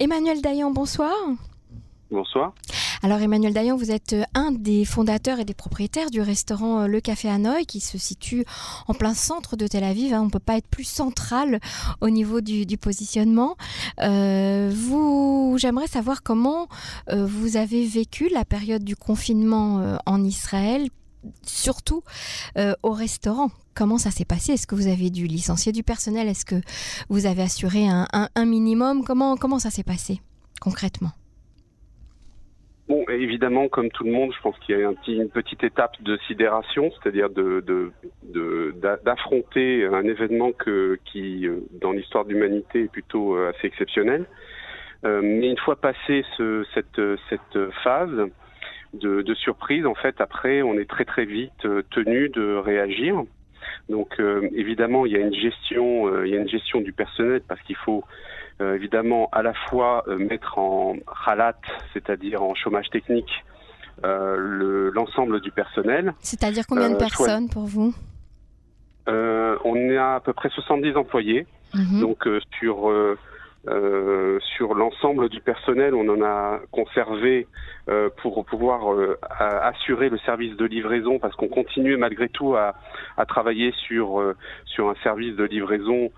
Emmanuel Dayan, bonsoir. Bonsoir. Alors Emmanuel Dayan, vous êtes euh, un des fondateurs et des propriétaires du restaurant euh, Le Café Hanoï qui se situe en plein centre de Tel Aviv. Hein. On ne peut pas être plus central au niveau du, positionnement. Euh, vous, j'aimerais savoir comment vous avez vécu la période du confinement en Israël, surtout au restaurant. Comment ça s'est passé? Est-ce que vous avez dû licencier du personnel? Est-ce que vous avez assuré un, minimum? Comment, comment ça s'est passé concrètement? Bon, évidemment, comme tout le monde, je pense qu'il y a une petite étape de sidération, c'est-à-dire de, d'affronter un événement qui, euh, dans l'histoire de l'humanité, est plutôt euh, assez exceptionnel. Euh, mais une fois passé ce, cette, cette phase de, de, surprise, en fait, après, on est très très vite tenu de réagir. Donc, évidemment, il y a une gestion, il y a une gestion du personnel parce qu'il faut euh, évidemment à la fois euh, mettre en halat, c'est-à-dire en chômage technique, euh, l'ensemble du personnel. C'est-à-dire combien de personnes pour vous? On est à peu près 70 employés. Mhm. Donc sur euh, sur l'ensemble du personnel, on en a conservé euh, pour pouvoir euh, assurer le service de livraison parce qu'on continuait malgré tout à, à travailler sur sur un service de livraison,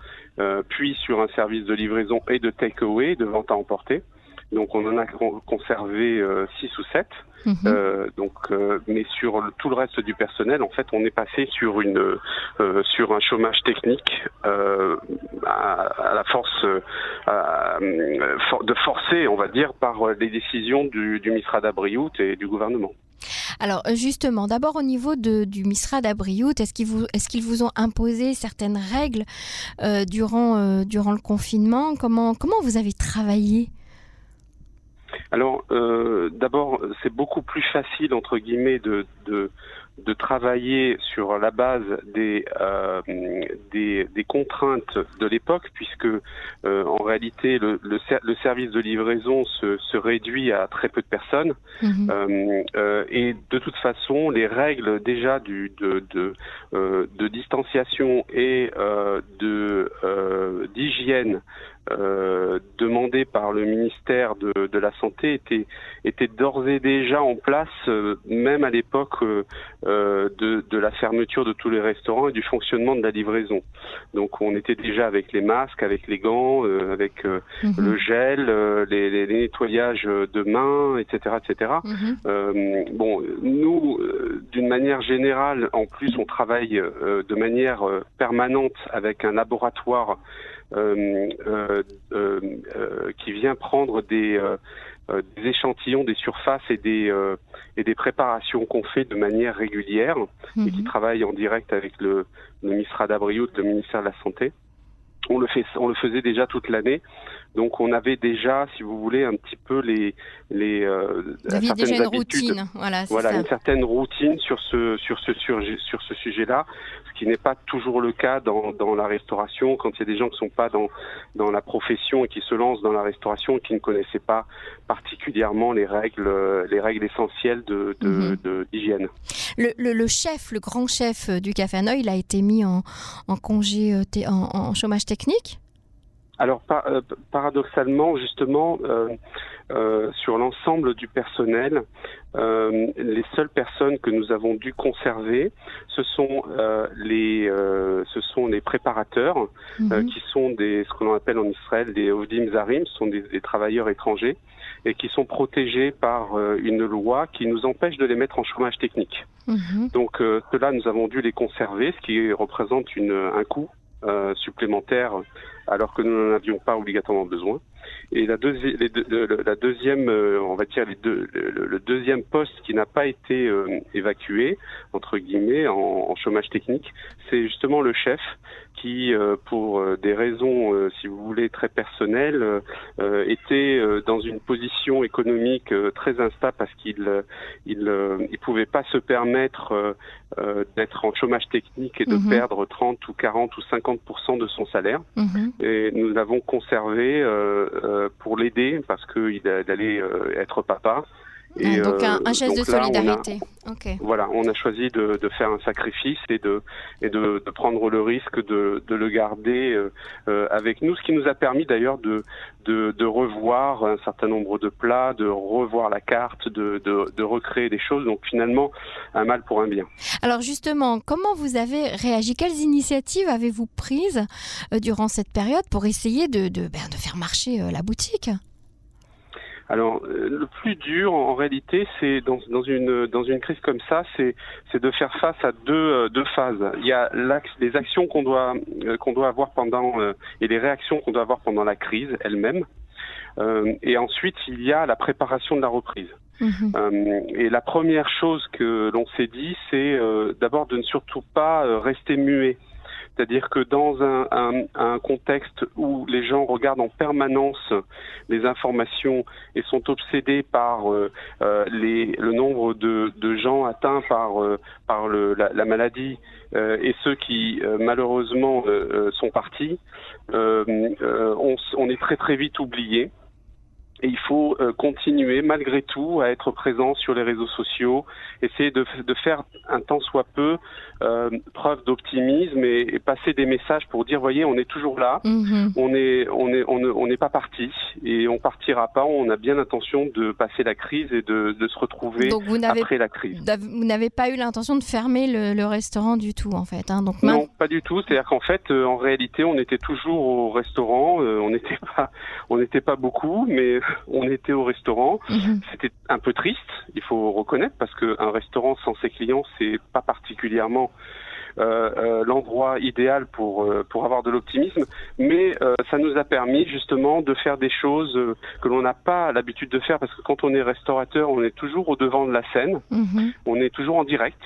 puis sur un service de livraison et de takeaway, de vente à emporter. Donc on en a conservé 6 ou 7. Mhm. Euh, donc, euh, mais sur tout le reste du personnel, en fait, on est passé sur une euh, sur un chômage technique à, à, la force de forcer, on va dire, par les décisions du, du Misra d'Abriout et du gouvernement. Alors justement, d'abord au niveau de, du Misra d'Abriout, est-ce qu'ils vous, est vous ont imposé certaines règles durant, durant le confinement? Comment, comment vous avez travaillé? Alors, euh, d'abord, c'est beaucoup plus facile, entre guillemets, de, de, de travailler sur la base des, euh, des, des, contraintes de l'époque, puisque euh, en réalité, le, le, le, service de livraison se, se, réduit à très peu de personnes. Mhm. Euh, euh, et de toute façon, les règles déjà du, de, de, de distanciation et de d'hygiène euh, demandé par le ministère de, de, la Santé était, était d'ores et déjà en place, euh, même à l'époque euh, de, de, la fermeture de tous les restaurants et du fonctionnement de la livraison. Donc on était déjà avec les masques, avec les gants, avec mhm. le gel, les, les, nettoyages de mains, etc. etc. Mhm. bon, nous, d'une manière générale, en plus, on travaille de manière permanente avec un laboratoire euh, euh, euh, qui vient prendre des, des, échantillons des surfaces et des, et des préparations qu'on fait de manière régulière et qui mhm. travaille en direct avec le, le ministère d'Abriout, le ministère de la Santé. On le, fait, on le faisait déjà toute l'année. Donc on avait déjà, si vous voulez, un petit peu les les euh, déjà une routine, voilà, voilà une certaine routine sur ce sur ce sur, sur ce sujet-là, qui n'est pas toujours le cas dans, dans la restauration quand il y a des gens qui sont pas dans dans la profession et qui se lancent dans la restauration et qui ne connaissaient pas particulièrement les règles les règles essentielles de d'hygiène. De, mhm. le, le, chef, le grand chef du Café Hanoï, il a été mis en, en congé euh, en, en chômage technique alors euh, paradoxalement, justement, euh, euh, sur l'ensemble du personnel, les seules personnes que nous avons dû conserver, ce sont les ce sont les préparateurs, mhm. qui sont des ce qu'on appelle en Israël des ovdim zarim, ce sont des, travailleurs étrangers et qui sont protégés par une loi qui nous empêche de les mettre en chômage technique. Mhm. Donc cela, nous avons dû les conserver, ce qui représente une, un coût euh, supplémentaires alors que nous n'en avions pas obligatoirement besoin. Et la, la deuxième, euh, on va dire le, deuxième poste qui n'a pas été euh, évacué entre guillemets en, en chômage technique, c'est justement le chef qui, euh, pour des raisons, si vous voulez, très personnelles, était dans une position économique très instable parce qu'il il, il pouvait pas se permettre d'être en chômage technique et de mhm. perdre 30 ou 40 ou 50% de son salaire. Mhm. Et nous l'avons conservé euh, pour l'aider parce qu'il allait euh, être papa Et, donc un, geste de solidarité. Voilà, on a choisi de, faire un sacrifice et de, et de, prendre le risque de, le garder avec nous, ce qui nous a permis d'ailleurs de, de, revoir un certain nombre de plats, de revoir la carte, de, de, recréer des choses. Donc finalement, un mal pour un bien. Alors justement, comment vous avez réagi? Quelles initiatives avez-vous prises durant cette période pour essayer de, de, ben, de faire marcher la boutique? Alors, euh, le plus dur, en réalité, c'est dans, dans, une dans une crise comme ça, c'est c'est de faire face à deux euh, deux phases. Il y a les actions qu'on doit euh, qu'on doit avoir pendant et les réactions qu'on doit avoir pendant la crise elle-même. et ensuite, il y a la préparation de la reprise. Mhm. et la première chose que l'on s'est dit, c'est d'abord de ne surtout pas rester muet. C'est-à-dire que dans un, contexte où les gens regardent en permanence les informations et sont obsédés par euh, euh le nombre de, gens atteints par, euh, la, la, maladie et ceux qui malheureusement sont partis, on, on, est très très vite oublié. Et il faut euh, continuer malgré tout à être présent sur les réseaux sociaux, essayer de, de faire un temps soit peu euh, preuve d'optimisme et, et, passer des messages pour dire voyez on est toujours là, mhm. on est on est on n'est pas parti et on partira pas. On a bien l'intention de passer la crise et de, de se retrouver après la crise. Vous n'avez pas eu l'intention de fermer le, le, restaurant du tout en fait. Hein, donc non, pas du tout. C'est-à-dire qu'en fait euh, en réalité on était toujours au restaurant. on n'était pas on n'était pas beaucoup, mais on était au restaurant. Mhm. C'était un peu triste, il faut reconnaître, parce qu'un restaurant sans ses clients, c'est pas particulièrement euh, euh, l'endroit idéal pour euh, pour avoir de l'optimisme, mais ça nous a permis justement de faire des choses que l'on n'a pas l'habitude de faire parce que quand on est restaurateur, on est toujours au devant de la scène, mhm. on est toujours en direct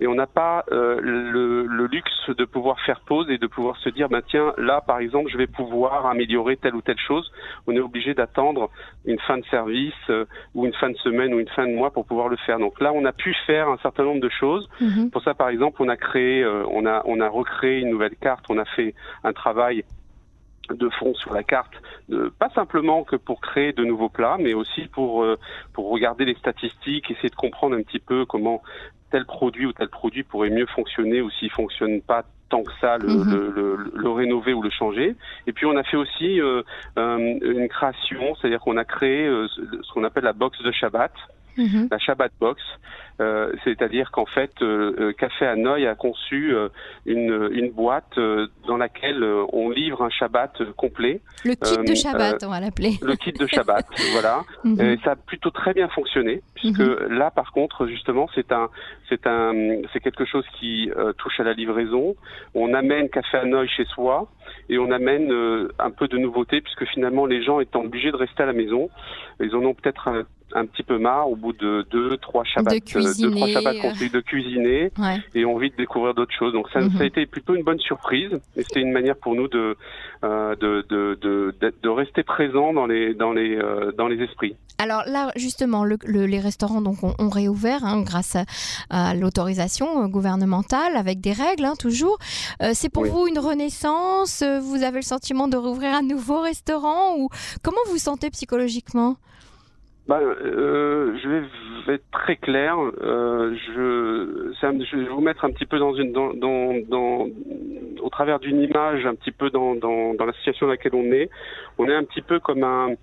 et on n'a pas euh, le, le, luxe de pouvoir faire pause et de pouvoir se dire, ben tiens, là par exemple, je vais pouvoir améliorer telle ou telle chose. On est obligé d'attendre une fin de service euh, ou une fin de semaine ou une fin de mois pour pouvoir le faire. Donc là, on a pu faire un certain nombre de choses. Mhm. Pour ça, par exemple, on a créé, euh, on a, on a recréé une nouvelle carte. On a fait un travail de fond sur la carte, pas simplement que pour créer de nouveaux plats, mais aussi pour pour regarder les statistiques, essayer de comprendre un petit peu comment tel produit ou tel produit pourrait mieux fonctionner ou s'il fonctionne pas tant que ça, le, mhm. le, le, rénover ou le changer. Et puis on a fait aussi euh, euh une création, c'est-à-dire qu'on a créé euh, ce qu'on appelle la box de Shabbat. Mhm. la Shabbat Box, euh, c'est-à-dire qu'en fait, euh, euh, Café Hanoï a conçu une, une, boîte dans laquelle on livre un Shabbat complet. Le kit de Shabbat, on va l'appeler. Le kit de Shabbat, voilà. Mhm. Et ça a plutôt très bien fonctionné, puisque mhm. là, par contre, justement, c'est un, c'est un, c'est quelque chose qui touche à la livraison. On amène Café Hanoï chez soi et on amène un peu de nouveauté, puisque finalement, les gens étant obligés de rester à la maison, ils en ont peut-être un petit peu marre au bout de deux, trois Shabbats, de cuisiner, deux, trois Shabbats de cuisiner et envie de découvrir d'autres choses. Donc ça, ça, a mhm. été plutôt une bonne surprise et c'était une manière pour nous de, euh, de, de, de, de, rester présent dans les, dans les, euh, dans les esprits. Alors là, justement, le, les restaurants donc, ont, réouvert hein, grâce à, l'autorisation euh, gouvernementale avec des règles, hein, toujours. Euh, c'est pour vous une renaissance? Vous avez le sentiment de rouvrir un nouveau restaurant ou comment vous vous sentez psychologiquement? Bah, euh, je vais être très clair. Euh, je, je vais vous mettre un petit peu dans une, dans, dans, dans au travers d'une image, un petit peu dans, dans, dans, la situation dans laquelle on est. On est un petit peu comme un,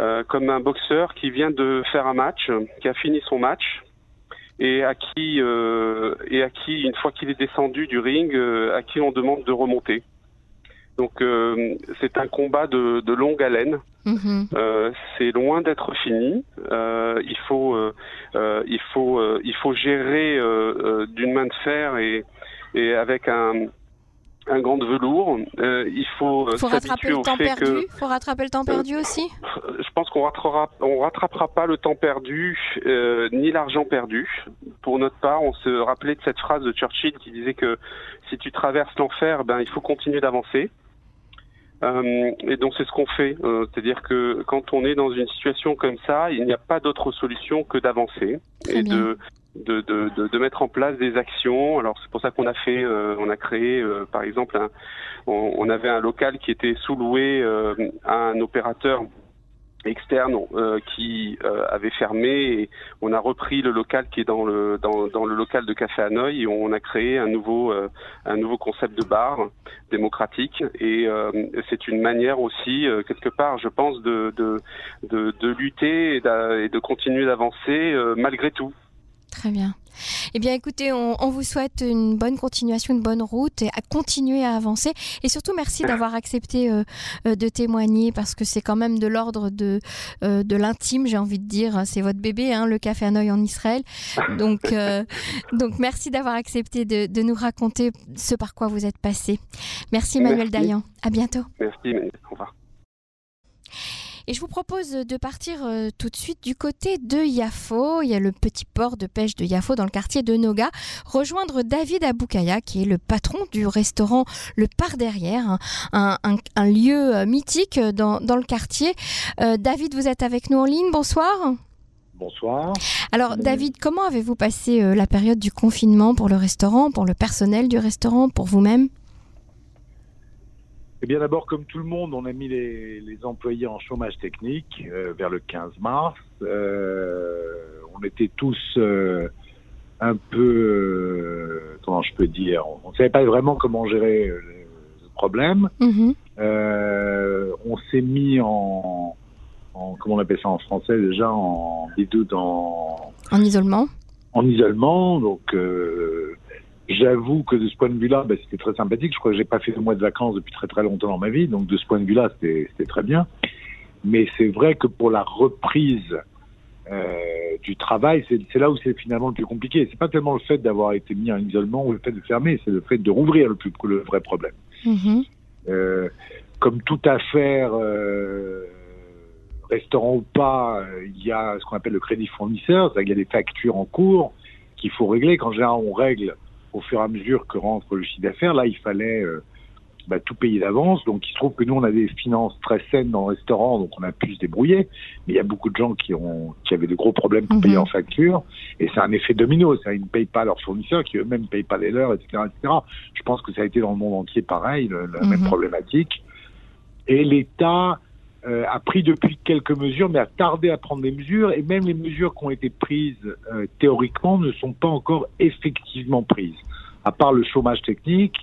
euh, comme un boxeur qui vient de faire un match, qui a fini son match et à qui, euh, et à qui, une fois qu'il est descendu du ring, euh, à qui on demande de remonter. Donc euh, c'est un combat de, de longue haleine. Mhm. Euh, c'est loin d'être fini. Euh, il faut, il faut, il faut gérer d'une main de fer et, et avec un, un grand velours. il faut, faut rattraper le temps perdu? Faut rattraper le temps perdu aussi? Je pense qu'on rattrapera, on rattrapera pas le temps perdu ni l'argent perdu. Pour notre part, on se rappelait de cette phrase de Churchill qui disait que si tu traverses l'enfer, ben il faut continuer d'avancer. Euh, et donc c'est ce qu'on fait, euh, c'est-à-dire que quand on est dans une situation comme ça, il n'y a pas d'autre solution que d'avancer et de de, de, de, mettre en place des actions. Alors c'est pour ça qu'on a fait, euh, on a créé par exemple, un, on, on, avait un local qui était sous-loué à un opérateur externe euh, qui euh, avait fermé et on a repris le local qui est dans le dans, le local de Café Hanoï et on a créé un nouveau euh, un nouveau concept de bar démocratique et c'est une manière aussi quelque part je pense de de de, de lutter et de continuer d'avancer malgré tout. Très bien. Eh bien, écoutez, on, vous souhaite une bonne continuation, une bonne route et à continuer à avancer. Et surtout, merci d'avoir accepté euh, euh, de témoigner parce que c'est quand même de l'ordre de, euh, de l'intime, j'ai envie de dire. C'est votre bébé, hein, le Café Hanoï en Israël. Donc, donc merci d'avoir accepté de, de, nous raconter ce par quoi vous êtes passé. Merci, Emmanuel Dayan. À bientôt. Merci, Au revoir. Et je vous propose de partir euh, tout de suite du côté de Yafo. Il y a le petit port de pêche de Yafo dans le quartier de Noga. Rejoindre David Aboukaya, qui est le patron du restaurant Le Par Derrière, un, lieu euh, mythique dans, le quartier. Euh, David, vous êtes avec nous en ligne. Bonsoir. Bonsoir. Alors David, comment avez-vous passé la période du confinement pour le restaurant, pour le personnel du restaurant, pour vous-même? Eh bien, d'abord, comme tout le monde, on a mis les, employés en chômage technique euh, vers le 15 mars. Euh, on était tous euh, un peu, comment je peux dire, on ne savait pas vraiment comment gérer le, problème. Mhm. on s'est mis en, comment on appelle ça en français déjà, en en, en isolement. En isolement, donc J'avoue que de ce point de vue-là, ben, c'était très sympathique. Je crois que j'ai pas fait de mois de vacances depuis très très longtemps dans ma vie, donc de ce point de vue-là, c'était très bien. Mais c'est vrai que pour la reprise euh, du travail, c'est là où c'est finalement le plus compliqué. C'est pas tellement le fait d'avoir été mis en isolement ou le fait de fermer, c'est le fait de rouvrir le plus le vrai problème. Mm-hmm. euh, comme toute affaire, euh, restaurant ou pas, il y a ce qu'on appelle le crédit fournisseur, c'est-à-dire qu'il y a des factures en cours qu'il faut régler. Quand général on règle au fur et à mesure que rentre le chiffre d'affaires. Là, il fallait euh, bah, tout payer d'avance. Donc, il se trouve que nous, on a des finances très saines dans le restaurant, donc on a pu se débrouiller. Mais il y a beaucoup de gens qui ont qui avaient de gros problèmes pour payer mhm. en facture. Et c'est un effet domino. Ça, ils ne payent pas leurs fournisseurs, qui eux-mêmes ne payent pas les leurs, etc., etc. Je pense que ça a été dans le monde entier pareil, la même mhm. problématique. Et l'État euh, a pris depuis quelques mesures, mais a tardé à prendre des mesures, et même les mesures qui ont été prises euh, théoriquement ne sont pas encore effectivement prises. À part le chômage technique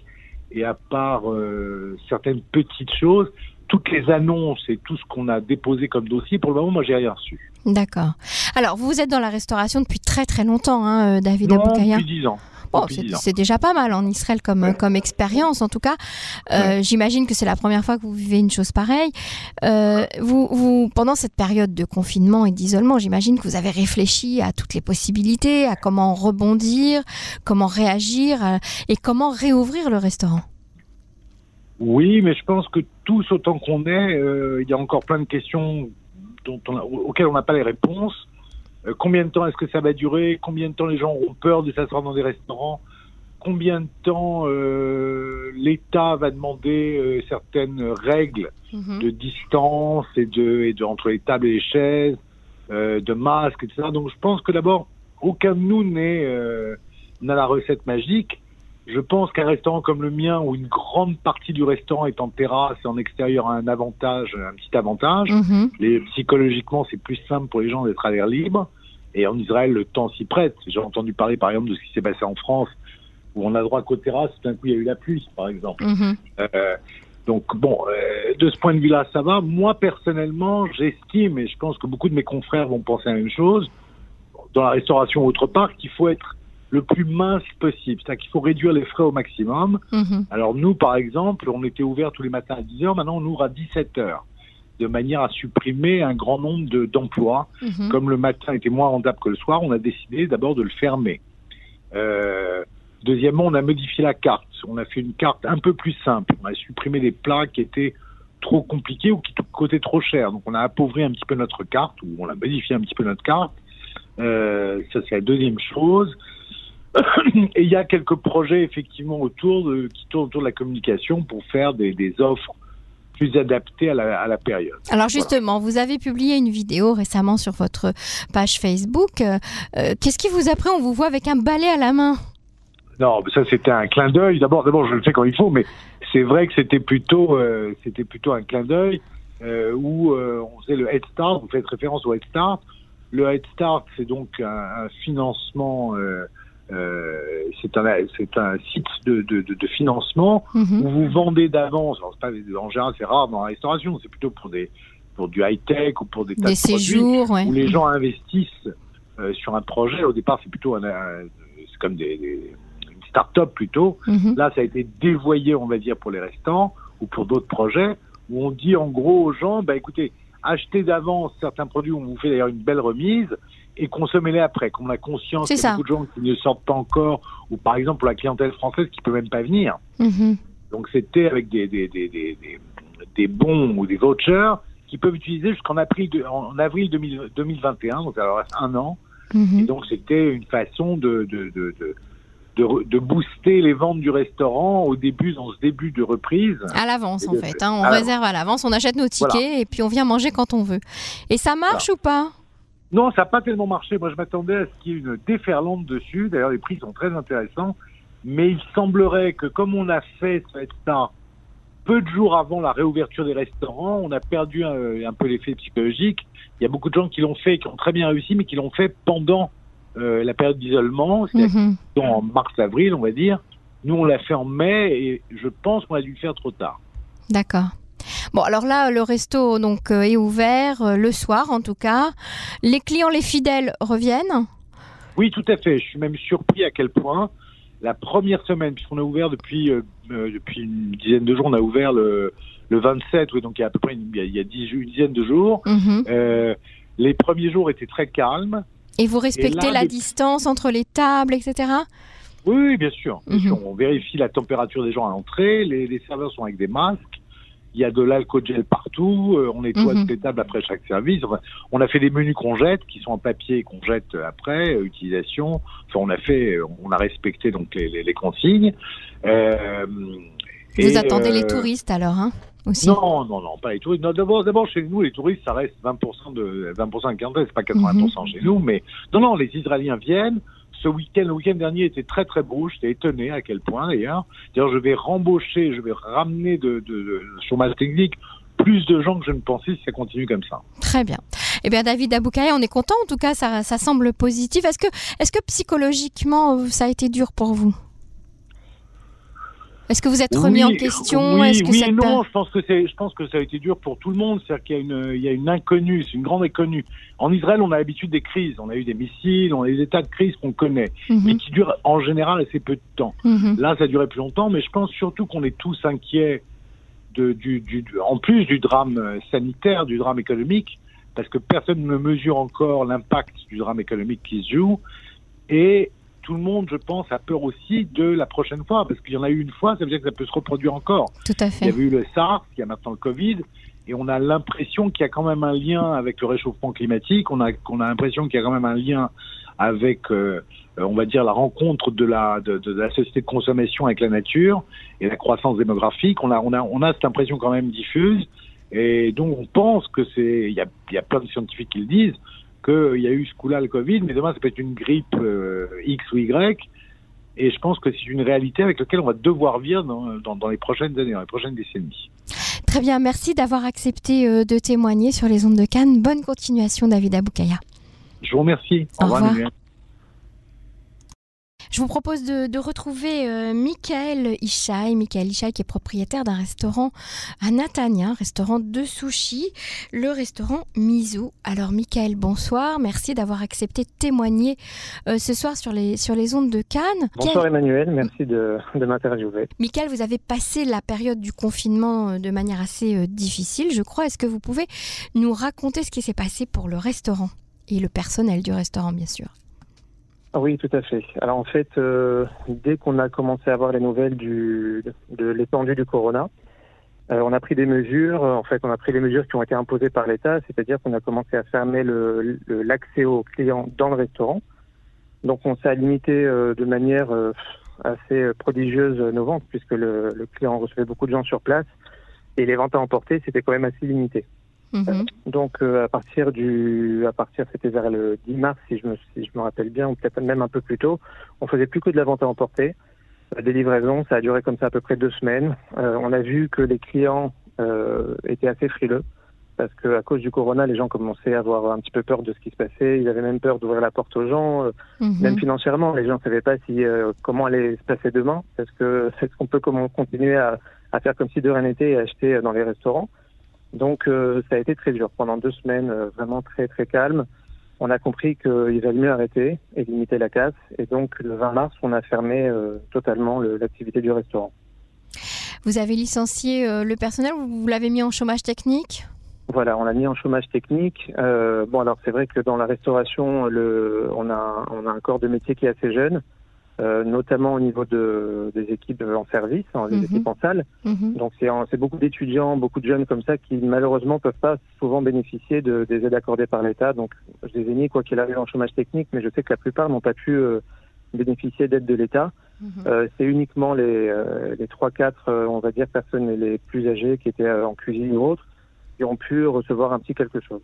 et à part euh, certaines petites choses, toutes les annonces et tout ce qu'on a déposé comme dossier, pour le moment, moi, j'ai rien reçu. D'accord. Alors, vous êtes dans la restauration depuis très très longtemps, hein, David non, depuis 10 ans. Bon, c'est déjà pas mal en Israël comme, comme expérience, en tout cas. Euh, j'imagine que c'est la première fois que vous vivez une chose pareille. Euh, vous, vous, pendant cette période de confinement et d'isolement, j'imagine que vous avez réfléchi à toutes les possibilités, à comment rebondir, comment réagir euh, et comment réouvrir le restaurant. Oui, mais je pense que tous autant qu'on est, il y a encore plein de questions dont on auxquelles on n'a pas les réponses. Euh, combien de temps est-ce que ça va durer? Combien de temps les gens auront peur de s'asseoir dans des restaurants? Combien de temps euh, l'État va demander euh, certaines règles mhm. de distance et de, et de entre les tables et les chaises, de masques, etc. Donc je pense que d'abord, aucun de nous n'est n'a la recette magique. Je pense qu'un restaurant comme le mien, où une grande partie du restaurant est en terrasse et en extérieur, a un avantage, un petit avantage. Mhm. Les, psychologiquement, c'est plus simple pour les gens d'être à l'air libre. Et en Israël, le temps s'y prête. J'ai entendu parler, par exemple, de ce qui s'est passé en France, où on a droit qu'aux terrasses, tout d'un coup, il y a eu la pluie, par exemple. Mhm. Euh, donc, bon, euh, de ce point de vue-là, ça va. Moi, personnellement, j'estime, et je pense que beaucoup de mes confrères vont penser à la même chose, dans la restauration autre part, qu'il faut être le plus mince possible. C'est-à-dire qu'il faut réduire les frais au maximum. Mhm. Alors nous, par exemple, on était ouvert tous les matins à 10 heures, maintenant on ouvre à 17 heures de manière à supprimer un grand nombre d'emplois. Mhm. Comme le matin était moins rentable que le soir, on a décidé d'abord de le fermer. Euh, deuxièmement, on a modifié la carte. On a fait une carte un peu plus simple. On a supprimé des plats qui étaient trop compliqués ou qui coûtaient trop cher. Donc on a appauvri un petit peu notre carte, ou on a modifié un petit peu notre carte. Euh, ça, c'est la deuxième chose. Et il y a quelques projets effectivement autour de, qui tournent autour de la communication pour faire des, des offres plus adaptées à la, à la période. Alors justement, vous avez publié une vidéo récemment sur votre page Facebook. Euh, euh, qu'est-ce qui vous a pris? On vous voit avec un balai à la main. Non, ça c'était un clin d'œil. D'abord, d'abord, je le fais quand il faut, mais c'est vrai que c'était plutôt, euh, c'était plutôt un clin d'œil. euh, où euh, on faisait le Head Start, vous faites référence au Head Start. Le Head Start, c'est donc un, un financement, euh, c'est un, c'est un site de, de, de, financement Mhm. où vous vendez d'avance. Alors, c'est pas, en général, c'est rare dans la restauration, c'est plutôt pour des pour du high tech ou pour des tas Des de produits séjours, ouais. où les gens investissent euh, sur un projet. Au départ, c'est plutôt un, comme des, des une start-up plutôt. Mhm. Là, ça a été dévoyé, on va dire, pour les restants ou pour d'autres projets où on dit en gros aux gens, bah écoutez, achetez d'avance certains produits, on vous fait d'ailleurs une belle remise et consommez-les après. Qu'on a conscience qu'il y a beaucoup de gens qui ne sortent pas encore ou par exemple pour la clientèle française qui peut même pas venir. Mhm. Donc c'était avec des, des, des, des, des, des bons ou des vouchers qui peuvent utiliser jusqu'en avril, de- en avril 2000 2021, donc alors reste un an. Et Mhm. donc c'était une façon de, de, de, de, de, booster les ventes du restaurant au début, dans ce début de reprise. À l'avance, en Et fait. hein. On à réserve à l'avance, on achète nos tickets Voilà. et puis on vient manger quand on veut. Et ça marche ou pas? Non, ça n'a pas tellement marché. Moi, je m'attendais à ce qu'il y ait une déferlante dessus. D'ailleurs, les prix sont très intéressants. Mais il semblerait que comme on a fait ça peu de jours avant la réouverture des restaurants, on a perdu un, un peu l'effet psychologique. Il y a beaucoup de gens qui l'ont fait, qui ont très bien réussi, mais qui l'ont fait pendant euh, la période d'isolement, Mhm. en mars-avril, on va dire. Nous, on l'a fait en mai et je pense qu'on a dû le faire trop tard. D'accord. Bon, alors là, le resto donc euh, est ouvert euh, le soir, en tout cas. Les clients, les fidèles reviennent. Oui, tout à fait. Je suis même surpris à quel point la première semaine, puisqu'on a ouvert depuis euh, depuis une dizaine de jours, on a ouvert le, le 27, oui, donc il y a à peu près une, il y a, dix- une dizaine de jours. Mhm. Euh, les premiers jours étaient très calmes. Et vous respectez là, la depuis- distance entre les tables, etc. Oui, bien sûr. Bien Mhm. sûr. On vérifie la température des gens à l'entrée. Les, les serveurs sont avec des masques. Il y a de l'alcool gel partout. euh, on nettoie Mhm. toutes les tables après chaque service. Enfin, on a fait des menus qu'on jette, qui sont en papier et qu'on jette après euh, utilisation. Enfin, on a fait, euh, on a respecté donc les, les, les consignes. Euh, Vous et, attendez les touristes alors, hein aussi? Non, non, non, pas les touristes. D'abord, d'abord, chez nous, les touristes, ça reste 20% de, 20% de clientèle, c'est pas 80% chez nous, mais non, non, les Israéliens viennent. Ce week-end, le week-end dernier était très très beau. J'étais étonné à quel point d'ailleurs. Je vais rembaucher, je vais ramener de, de, chômage technique plus de gens que je ne pensais si ça continue comme ça. Très bien. Eh bien, David Aboukaya, on est content. En tout cas, ça, ça semble positif. Est-ce que, est-ce que psychologiquement, ça a été dur pour vous? Est-ce que vous êtes remis Oui, en question? Oui, Est-ce que oui cette et non. Je pense que c'est, je pense que ça a été dur pour tout le monde. C'est-à-dire qu'il y a une, il y a une inconnue, c'est une grande inconnue. En Israël, on a l'habitude des crises. On a eu des missiles, on a eu des tas de crises qu'on connaît, mais Mhm, qui durent en général assez peu de temps. mhm. Là, ça a duré plus longtemps, mais je pense surtout qu'on est tous inquiets de, du, du, en plus du drame sanitaire, du drame économique, parce que personne ne mesure encore l'impact du drame économique qui se joue. Et tout le monde, je pense, a peur aussi de la prochaine fois, parce qu'il y en a eu une fois, ça veut dire que ça peut se reproduire encore. Tout à Il y fait. avait eu le SARS, il y a maintenant le Covid, et on a l'impression qu'il y a quand même un lien avec le réchauffement climatique. On a, qu'on a l'impression qu'il y a quand même un lien avec, euh, on va dire, la rencontre de la, de, de la société de consommation avec la nature et la croissance démographique. On a, on a, on a cette impression quand même diffuse, et donc on pense que c'est, il y a, y a plein de scientifiques qui le disent, qu'il y a eu ce coup-là le Covid, mais demain ça peut être une grippe euh, X ou Y. Et je pense que c'est une réalité avec laquelle on va devoir vivre dans, dans, dans les prochaines années, dans les prochaines décennies. Très bien. Merci d'avoir accepté euh, de témoigner sur les ondes de Cannes. Bonne continuation, David Aboukaya. Je vous remercie. Au revoir. Emmanuel. Je vous propose de, de retrouver euh, Michael Ishaï. Michael Ishaï qui est propriétaire d'un restaurant à Natania, un restaurant de sushi, le restaurant Mizu. Alors Michael, bonsoir. Merci d'avoir accepté de témoigner euh, ce soir sur les, sur les ondes de Cannes. Bonsoir Emmanuel, merci de, de m'interviewer. Michael, vous avez passé la période du confinement euh, de manière assez euh, difficile, je crois. Est-ce que vous pouvez nous raconter ce qui s'est passé pour le restaurant et le personnel du restaurant, bien sûr? Oui, tout à fait. Alors en fait, euh, dès qu'on a commencé à avoir les nouvelles du, de l'étendue du corona, euh, on a pris des mesures. En fait, on a pris les mesures qui ont été imposées par l'État, c'est-à-dire qu'on a commencé à fermer l'accès aux clients dans le restaurant. Donc on s'est limité euh, de manière euh, assez prodigieuse nos ventes, puisque le, le client recevait beaucoup de gens sur place et les ventes à emporter, c'était quand même assez limité. Mhm. Donc euh, à partir du, à partir c'était vers le 10 mars si je me, si je me rappelle bien, ou peut-être même un peu plus tôt, on faisait plus que de la vente à emporter, Euh, des livraisons, ça a duré comme ça à peu près deux semaines. Euh, on a vu que les clients euh, étaient assez frileux, parce que à cause du corona, les gens commençaient à avoir un petit peu peur de ce qui se passait. Ils avaient même peur d'ouvrir la porte aux gens, euh, Mhm. même financièrement. Les gens ne savaient pas si euh, comment allait se passer demain. Est-ce que est-ce qu'on peut comment continuer à, à faire comme si de rien n'était et acheter euh, dans les restaurants? Donc euh, ça a été très dur pendant deux semaines, euh, vraiment très très calme. On a compris qu'il valait mieux arrêter et limiter la casse. Et donc le 20 mars, on a fermé euh, totalement le- l'activité du restaurant. Vous avez licencié euh, le personnel ou vous l'avez mis en chômage technique? Voilà, on l'a mis en chômage technique. Euh, bon, alors c'est vrai que dans la restauration, le, on, a, on a un corps de métier qui est assez jeune, notamment au niveau de, des équipes en service, hein, des Mhm. équipes en salle. Mhm. Donc c'est beaucoup d'étudiants, beaucoup de jeunes comme ça qui malheureusement peuvent pas souvent bénéficier de, des aides accordées par l'État. Donc je les ai mis quoi qu'il arrive en chômage technique, mais je sais que la plupart n'ont pas pu euh, bénéficier d'aides de l'État. Mhm. Euh, c'est uniquement les, euh, les 3-4, euh, on va dire, personnes les plus âgées qui étaient euh, en cuisine ou autres, qui ont pu recevoir un petit quelque chose.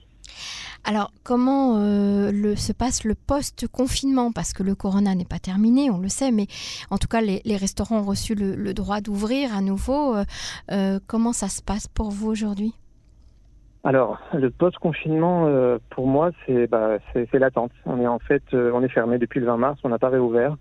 Alors, comment euh, le, se passe le post-confinement? Parce que le corona n'est pas terminé, on le sait, mais en tout cas, les, restaurants ont reçu le, droit d'ouvrir à nouveau. Euh, euh, comment ça se passe pour vous aujourd'hui? Alors, le post-confinement, pour moi, c'est bah, l'attente. On est en fait, on est fermé depuis le 20 mars, on n'a pas réouvert.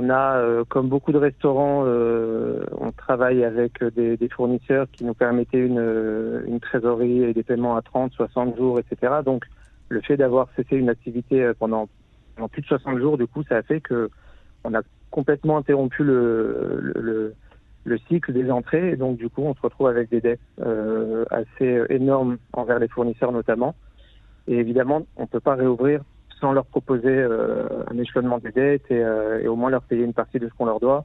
On a, euh, comme beaucoup de restaurants, euh, on travaille avec des, des fournisseurs qui nous permettaient une, euh, trésorerie et des paiements à 30, 60 jours, etc. Donc, le fait d'avoir cessé une activité euh, pendant, plus de 60 jours, du coup, ça a fait que on a complètement interrompu le, le, le- le cycle des entrées. Et donc, du coup, on se retrouve avec des dettes euh, assez énormes envers les fournisseurs notamment. Et évidemment, on ne peut pas réouvrir sans leur proposer euh, un échelonnement des dettes et, euh, et au moins leur payer une partie de ce qu'on leur doit.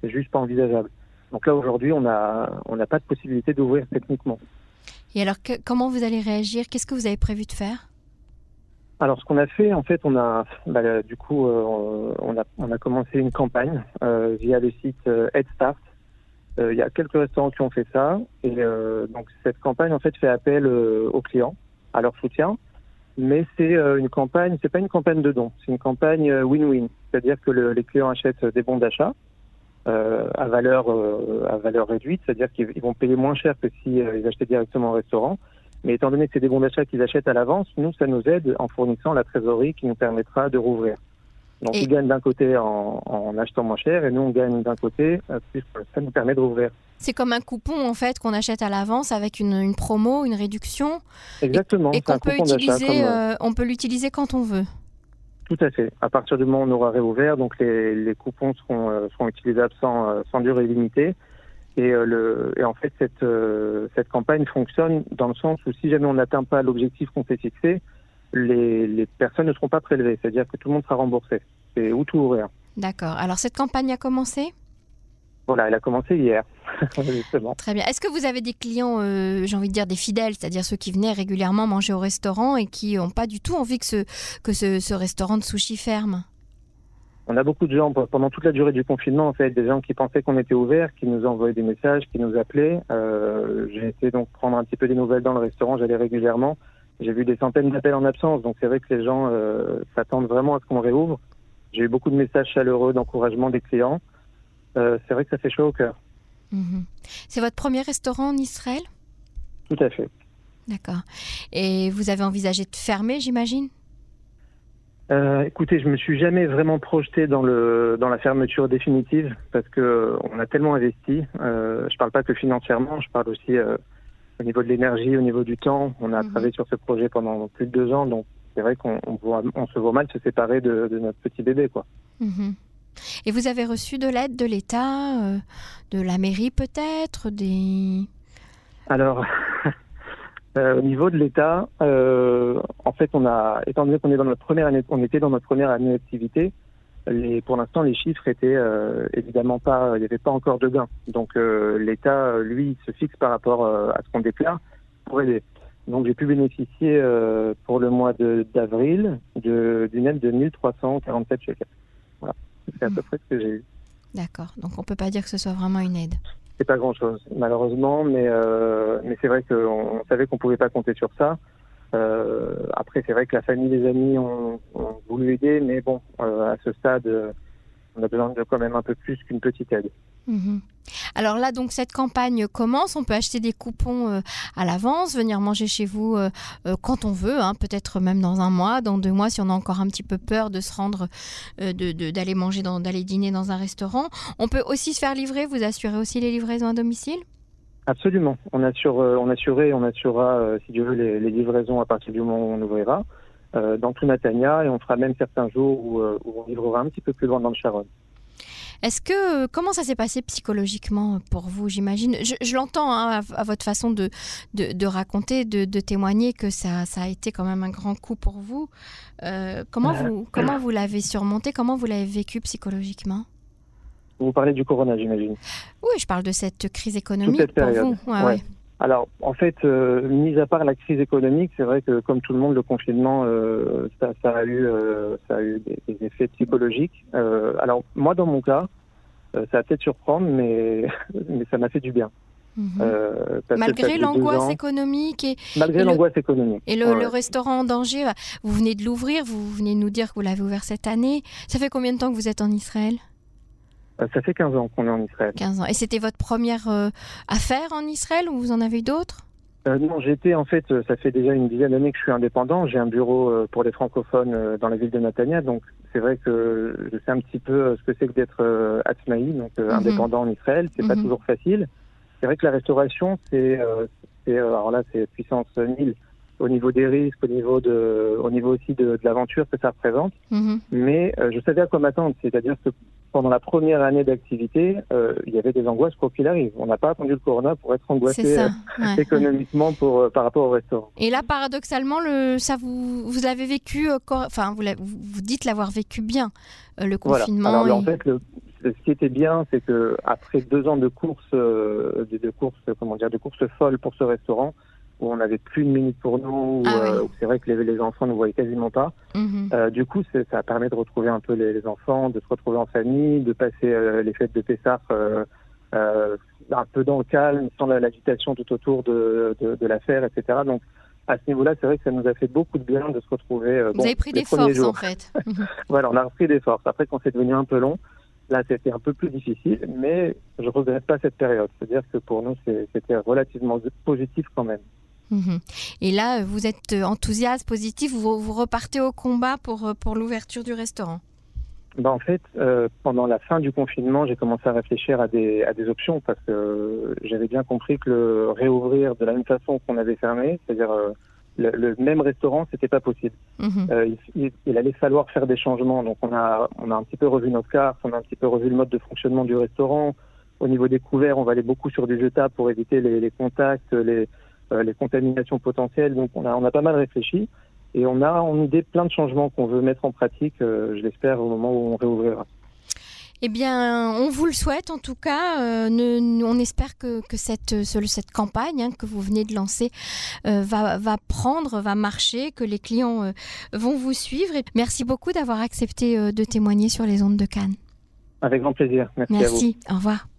C'est juste pas envisageable. Donc là, aujourd'hui, on n'a on pas de possibilité d'ouvrir techniquement. Et alors, que- comment vous allez réagir? Qu'est-ce que vous avez prévu de faire? Alors, ce qu'on a fait, en fait, on a, bah, du coup, euh, on a, on a commencé une campagne euh, via le site euh, Head Start. Il y a quelques restaurants qui ont fait ça, et donc cette campagne, en fait, fait appel aux clients, à leur soutien. Mais c'est euh, une campagne, c'est pas une campagne de dons, c'est une campagne euh, win-win, c'est-à-dire que le- les clients achètent des bons d'achat euh, à valeur euh, à valeur réduite, c'est-à-dire qu'ils ils vont payer moins cher que si euh, ils achetaient directement au restaurant. Mais étant donné que c'est des bons d'achat qu'ils achètent à l'avance, nous, ça nous aide en fournissant la trésorerie qui nous permettra de rouvrir. Donc, Et- ils gagnent d'un côté en, en achetant moins cher et nous, on gagne d'un côté, euh, puisque ça nous permet de rouvrir. C'est comme un coupon en fait qu'on achète à l'avance avec une, une promo, une réduction, Exactement. et qu'on peut utiliser. comme, euh, euh, on peut l'utiliser quand on veut. Tout à fait. À partir du moment où on aura réouvert, donc les, les coupons seront, euh, seront utilisables sans, sans durée limitée. Et, euh, le, et en fait, cette, cette campagne fonctionne dans le sens où si jamais on n'atteint pas l'objectif qu'on s'est fixé, les, les personnes ne seront pas prélevées. C'est-à-dire que tout le monde sera remboursé. C'est ou tout ou rien. D'accord. Alors, cette campagne a commencé? Voilà, elle a commencé hier, justement. Très bien. Est-ce que vous avez des clients, euh, j'ai envie de dire des fidèles, c'est-à-dire ceux qui venaient régulièrement manger au restaurant et qui n'ont pas du tout envie que ce, que ce, ce restaurant de sushi ferme? On a beaucoup de gens, pendant toute la durée du confinement, en fait, des gens qui pensaient qu'on était ouvert, qui nous envoyaient des messages, qui nous appelaient. Euh, j'ai été donc prendre un petit peu des nouvelles dans le restaurant, j'allais régulièrement. J'ai vu des centaines d'appels en absence, donc c'est vrai que les gens euh, s'attendent vraiment à ce qu'on réouvre. J'ai eu beaucoup de messages chaleureux d'encouragement des clients. Euh, c'est vrai que ça fait chaud au cœur. Mhm. C'est votre premier restaurant en Israël? Tout à fait. D'accord. Et vous avez envisagé de fermer, j'imagine? Euh, écoutez, je me suis jamais vraiment projeté dans le dans la fermeture définitive parce que euh, on a tellement investi. Euh, je parle pas que financièrement, je parle aussi euh, au niveau de l'énergie, au niveau du temps. On a Mhm. travaillé sur ce projet pendant plus de deux ans, donc c'est vrai qu'on on se voit mal se séparer de, de notre petit bébé, quoi. Mhm. Et vous avez reçu de l'aide de l'État, euh, de la mairie peut-être, des... Alors, euh, au niveau de l'État, euh, en fait, on a, étant donné qu'on est dans notre on était dans notre première année d'activité, pour l'instant, les chiffres étaient évidemment pas, il n'y avait pas encore de gain. Donc, l'État, lui, se fixe par rapport à ce qu'on déclare pour aider. Donc, j'ai pu bénéficier pour le mois d'avril d'une aide de 1347 shekels. C'est à peu près ce que j'ai eu. D'accord. Donc on peut pas dire que ce soit vraiment une aide. C'est pas grand chose, malheureusement, mais, euh, mais c'est vrai qu'on on savait qu'on pouvait pas compter sur ça. Euh, après, c'est vrai que la famille, les amis ont, ont voulu aider, mais bon, euh, à ce stade, on a besoin de quand même un peu plus qu'une petite aide. Mhm. Alors là, donc cette campagne commence. On peut acheter des coupons à l'avance, venir manger chez vous quand on veut, hein, peut-être même dans un mois, dans deux mois, si on a encore un petit peu peur de se rendre, d'aller manger, d'aller dîner dans un restaurant. On peut aussi se faire livrer. Vous assurez aussi les livraisons à domicile? Absolument. On assure, on assurait, on assurera, si Dieu veut, les, les, livraisons à partir du moment où on ouvrira. Euh, dans tout Natania et on fera même certains jours où, euh, où, on livrera un petit peu plus loin dans le Charonne. Est-ce que comment ça s'est passé psychologiquement pour vous J'imagine, je, l'entends hein, à, votre façon de, de, raconter, de, témoigner que ça, ça, a été quand même un grand coup pour vous. Euh, comment vous comment vous l'avez surmonté? Comment vous l'avez vécu psychologiquement? Vous parlez du corona, j'imagine. Oui, je parle de cette crise économique pour vous. Ouais, alors, en fait, euh, mis à part la crise économique, c'est vrai que comme tout le monde, le confinement, euh, ça, ça, a eu, euh, ça a eu des, des effets psychologiques. Euh, alors, moi, dans mon cas, euh, ça va peut-être surprendre, mais, mais ça m'a fait du bien. Mhm. malgré l'angoisse économique et malgré l'angoisse économique et le, le, restaurant en danger, vous venez de l'ouvrir, vous venez de nous dire que vous l'avez ouvert cette année. Ça fait combien de temps que vous êtes en Israël? euh, ça fait 15 ans qu'on est en Israël. 15 ans. Et c'était votre première euh, affaire en Israël ou vous en avez eu d'autres? Euh, non, j'étais en fait, ça fait déjà une dizaine d'années que je suis indépendant. J'ai un bureau pour les francophones dans la ville de Natania, donc c'est vrai que je sais un petit peu ce que c'est que d'être euh, donc mhm. indépendant en Israël. C'est pas mhm. toujours facile. C'est vrai que la restauration, c'est, alors là, c'est puissance 1000 au niveau des risques, au niveau de, au niveau aussi de, de l'aventure que ça représente. Mhm. Mais je savais à quoi m'attendre, c'est-à-dire que pendant la première année d'activité, euh, il y avait des angoisses quoi qu'il arrive. On n'a pas attendu le corona pour être angoissé euh, économiquement pour, euh, par rapport au restaurant. Et là, paradoxalement, le, ça vous, vous l'avez vécu, enfin, vous, vous dites l'avoir vécu bien, le confinement. Alors, en fait, ce qui était bien, c'est que après deux ans de course, de, de course, comment dire, de course folle pour ce restaurant, où on n'avait plus de minutes pour nous, ah euh, où, c'est vrai que les, les, enfants ne voyaient quasiment pas. Mhm. Euh, du coup, ça permet de retrouver un peu les, les, enfants, de se retrouver en famille, de passer euh, les fêtes de Pessah un peu dans le calme, sans l'agitation tout autour de, de, de l'affaire, etc. Donc, à ce niveau-là, c'est vrai que ça nous a fait beaucoup de bien de se retrouver. Vous avez pris des forces, en fait. voilà, on a repris des forces. Après, quand c'est devenu un peu long, là, c'était un peu plus difficile, mais je ne regrette pas cette période. C'est-à-dire que pour nous, c'était relativement positif quand même. Mhm. Et là, vous êtes enthousiaste, positif, vous, vous repartez au combat pour, pour l'ouverture du restaurant ben, En fait, euh, pendant la fin du confinement, j'ai commencé à réfléchir à des, à des options parce que j'avais bien compris que le réouvrir de la même façon qu'on avait fermé, c'est-à-dire euh, le, même restaurant, c'était pas possible. Mhm. Euh, il, il, allait falloir faire des changements. Donc on a, on a un petit peu revu nos cartes, on a un petit peu revu le mode de fonctionnement du restaurant. Au niveau des couverts, on va aller beaucoup sur du jetable pour éviter les, les contacts, les, euh, les contaminations potentielles. Donc on a, on a pas mal réfléchi et on a en idée plein de changements qu'on veut mettre en pratique, euh, je l'espère, au moment où on réouvrira. Eh bien, on vous le souhaite en tout cas. Euh, on espère que, que cette, cette campagne hein, que vous venez de lancer va, va, prendre, va marcher, que les clients vont vous suivre. Et merci beaucoup d'avoir accepté de témoigner sur les ondes de Cannes. Avec grand plaisir. Merci. merci. Au revoir.